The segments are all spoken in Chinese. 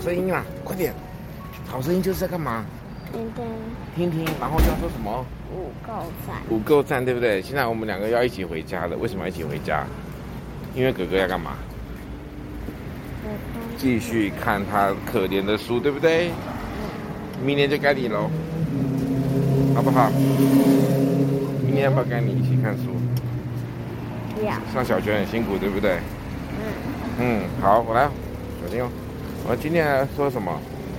声音啊，快点！好声音就是在干嘛？听听。听听，然后要说什么？五够赞。五够赞，对不对？现在我们两个要一起回家了。为什么要一起回家？因为哥哥要干嘛？继续看他可怜的书，对不对？明年就该你喽，好不好？明年要不要跟你一起看书？上小学很辛苦，对不对？嗯。嗯，好，我来，小心哦。我今天来说什么？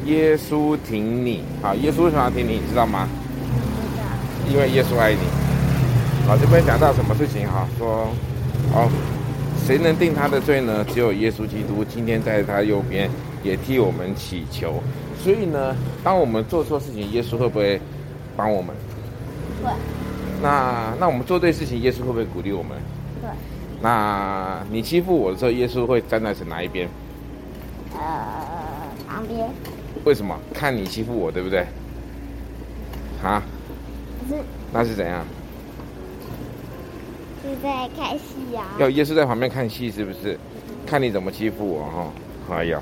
耶稣挺你。好，耶稣为什么要挺你？你知道吗？因为耶稣爱你。好，这边讲到什么事情？哈，说，哦。谁能定他的罪呢？只有耶稣基督，今天在他右边，也替我们祈求。所以呢，当我们做错事情，耶稣会不会帮我们？会。那那我们做对事情，耶稣会不会鼓励我们？对。那你欺负我的时候，耶稣会站在是哪一边？呃，旁边。为什么？看你欺负我，对不对？啊？是。那是怎样？是在看戏啊！要耶稣在旁边看戏，是不是？看你怎么欺负我哈！哎呀，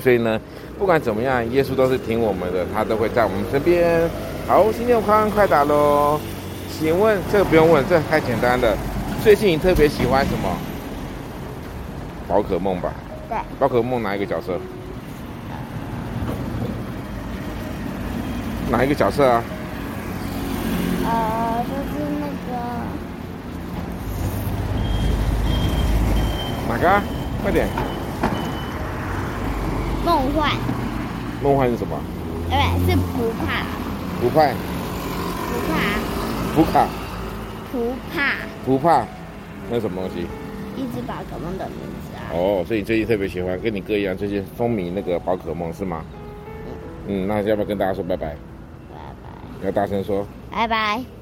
所以呢，不管怎么样，耶稣都是挺我们的，他都会在我们身边。好，今天快问快打喽！请问这个不用问，这太简单了。最近你特别喜欢什么？宝可梦吧？对。宝可梦哪一个角色？哪一个角色啊？呃，就是那个。哪个？快点！梦幻。梦幻是什么？对，是不怕。不怕。不怕。不卡。普帕。普帕，那什么东西？一只宝可梦的名字啊。哦，所以你最近特别喜欢，跟你哥一样，最近风靡那个宝可梦是吗？嗯。嗯，那要不要跟大家说拜拜？拜拜。要大声说。拜拜。